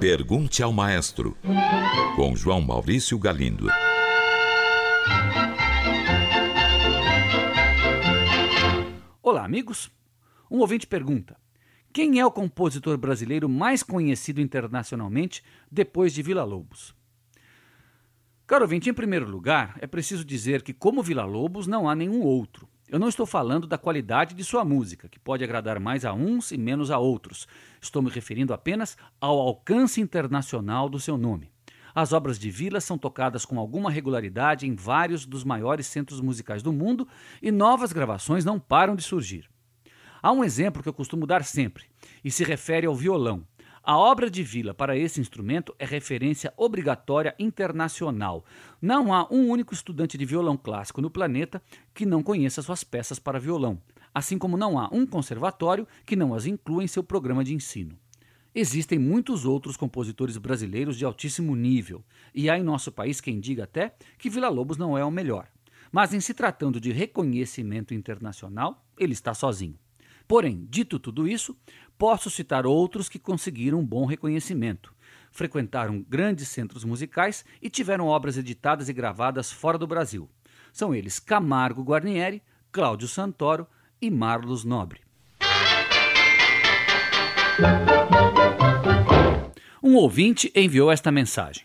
Pergunte ao Maestro, com João Maurício Galindo. Olá, amigos. Um ouvinte pergunta: quem é o compositor brasileiro mais conhecido internacionalmente depois de Vila Lobos? Caro ouvinte, em primeiro lugar, é preciso dizer que, como Vila Lobos, não há nenhum outro. Eu não estou falando da qualidade de sua música, que pode agradar mais a uns e menos a outros. Estou me referindo apenas ao alcance internacional do seu nome. As obras de Vila são tocadas com alguma regularidade em vários dos maiores centros musicais do mundo e novas gravações não param de surgir. Há um exemplo que eu costumo dar sempre, e se refere ao violão. A obra de Vila para esse instrumento é referência obrigatória internacional. Não há um único estudante de violão clássico no planeta que não conheça suas peças para violão, assim como não há um conservatório que não as inclua em seu programa de ensino. Existem muitos outros compositores brasileiros de altíssimo nível, e há em nosso país quem diga até que Vila Lobos não é o melhor. Mas em se tratando de reconhecimento internacional, ele está sozinho. Porém, dito tudo isso, posso citar outros que conseguiram um bom reconhecimento. Frequentaram grandes centros musicais e tiveram obras editadas e gravadas fora do Brasil. São eles Camargo Guarnieri, Cláudio Santoro e Marlos Nobre. Um ouvinte enviou esta mensagem.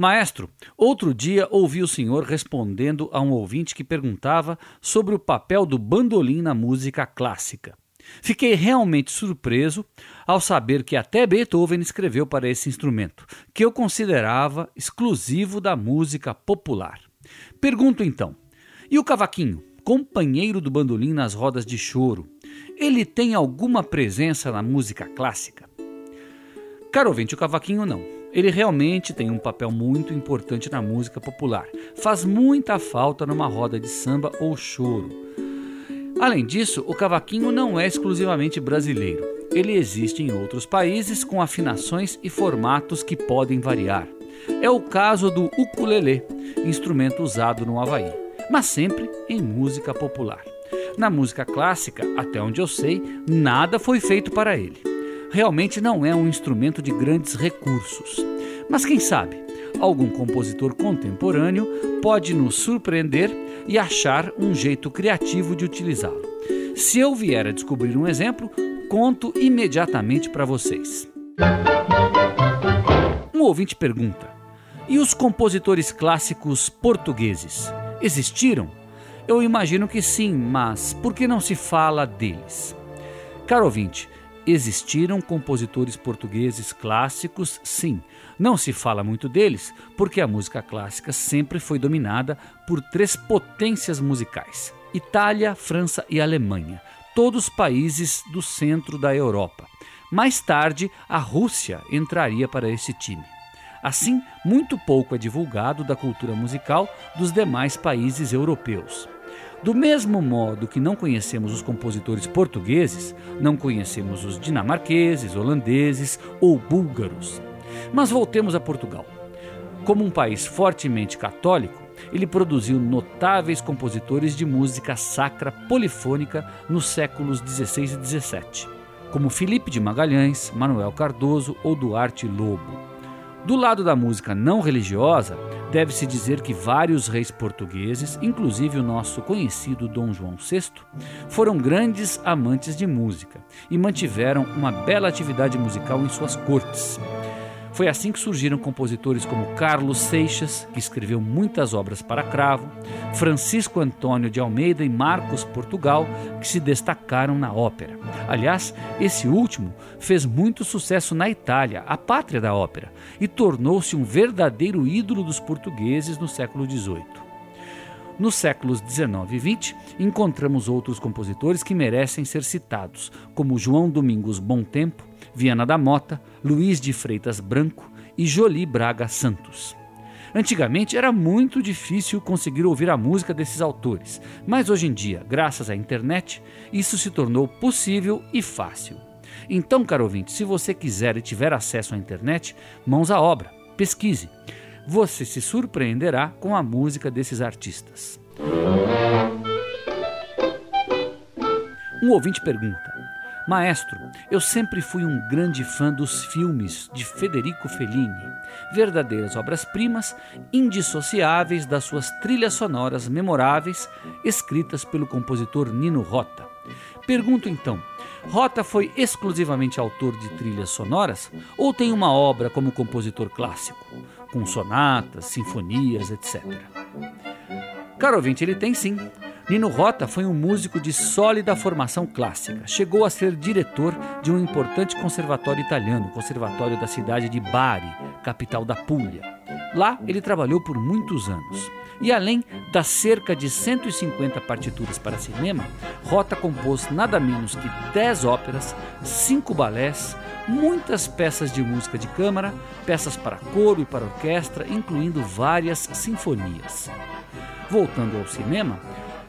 Maestro, outro dia ouvi o senhor respondendo a um ouvinte que perguntava sobre o papel do bandolim na música clássica. Fiquei realmente surpreso ao saber que até Beethoven escreveu para esse instrumento, que eu considerava exclusivo da música popular. Pergunto então: e o cavaquinho, companheiro do bandolim nas rodas de choro, ele tem alguma presença na música clássica? Caro ouvinte, o cavaquinho não. Ele realmente tem um papel muito importante na música popular. Faz muita falta numa roda de samba ou choro. Além disso, o cavaquinho não é exclusivamente brasileiro. Ele existe em outros países com afinações e formatos que podem variar. É o caso do ukulele, instrumento usado no Havaí, mas sempre em música popular. Na música clássica, até onde eu sei, nada foi feito para ele. Realmente não é um instrumento de grandes recursos. Mas quem sabe, algum compositor contemporâneo pode nos surpreender e achar um jeito criativo de utilizá-lo. Se eu vier a descobrir um exemplo, conto imediatamente para vocês. Um ouvinte pergunta: e os compositores clássicos portugueses existiram? Eu imagino que sim, mas por que não se fala deles? Caro ouvinte, Existiram compositores portugueses clássicos, sim. Não se fala muito deles, porque a música clássica sempre foi dominada por três potências musicais: Itália, França e Alemanha, todos países do centro da Europa. Mais tarde, a Rússia entraria para esse time. Assim, muito pouco é divulgado da cultura musical dos demais países europeus. Do mesmo modo que não conhecemos os compositores portugueses, não conhecemos os dinamarqueses, holandeses ou búlgaros. Mas voltemos a Portugal. Como um país fortemente católico, ele produziu notáveis compositores de música sacra polifônica nos séculos XVI e XVII, como Felipe de Magalhães, Manuel Cardoso ou Duarte Lobo. Do lado da música não religiosa, deve-se dizer que vários reis portugueses, inclusive o nosso conhecido Dom João VI, foram grandes amantes de música e mantiveram uma bela atividade musical em suas cortes. Foi assim que surgiram compositores como Carlos Seixas, que escreveu muitas obras para cravo, Francisco Antônio de Almeida e Marcos Portugal, que se destacaram na ópera. Aliás, esse último fez muito sucesso na Itália, a pátria da ópera, e tornou-se um verdadeiro ídolo dos portugueses no século XVIII. Nos séculos 19 e 20, encontramos outros compositores que merecem ser citados, como João Domingos Bom Tempo, Viana da Mota, Luiz de Freitas Branco e Jolie Braga Santos. Antigamente era muito difícil conseguir ouvir a música desses autores, mas hoje em dia, graças à internet, isso se tornou possível e fácil. Então, caro ouvinte, se você quiser e tiver acesso à internet, mãos à obra, pesquise. Você se surpreenderá com a música desses artistas. Um ouvinte pergunta: Maestro, eu sempre fui um grande fã dos filmes de Federico Fellini, verdadeiras obras-primas, indissociáveis das suas trilhas sonoras memoráveis, escritas pelo compositor Nino Rota. Pergunto então: Rota foi exclusivamente autor de trilhas sonoras ou tem uma obra como compositor clássico, com sonatas, sinfonias, etc? Caro ouvinte, ele tem sim. Nino Rota foi um músico de sólida formação clássica. Chegou a ser diretor de um importante conservatório italiano, o Conservatório da cidade de Bari, capital da Puglia. Lá ele trabalhou por muitos anos. E além das cerca de 150 partituras para cinema, Rota compôs nada menos que 10 óperas, 5 balés, muitas peças de música de câmara, peças para coro e para orquestra, incluindo várias sinfonias. Voltando ao cinema,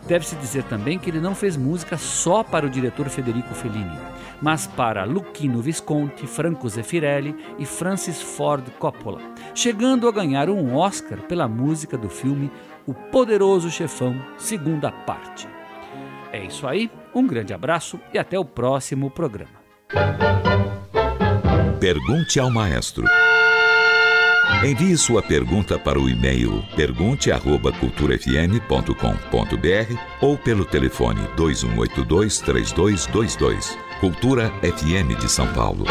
Deve-se dizer também que ele não fez música só para o diretor Federico Fellini, mas para Luchino Visconti, Franco Zeffirelli e Francis Ford Coppola, chegando a ganhar um Oscar pela música do filme O Poderoso Chefão, segunda parte. É isso aí, um grande abraço e até o próximo programa. Pergunte ao maestro. Envie sua pergunta para o e-mail pergunte@culturafm.com.br ou pelo telefone 2182 3222. Cultura FM de São Paulo.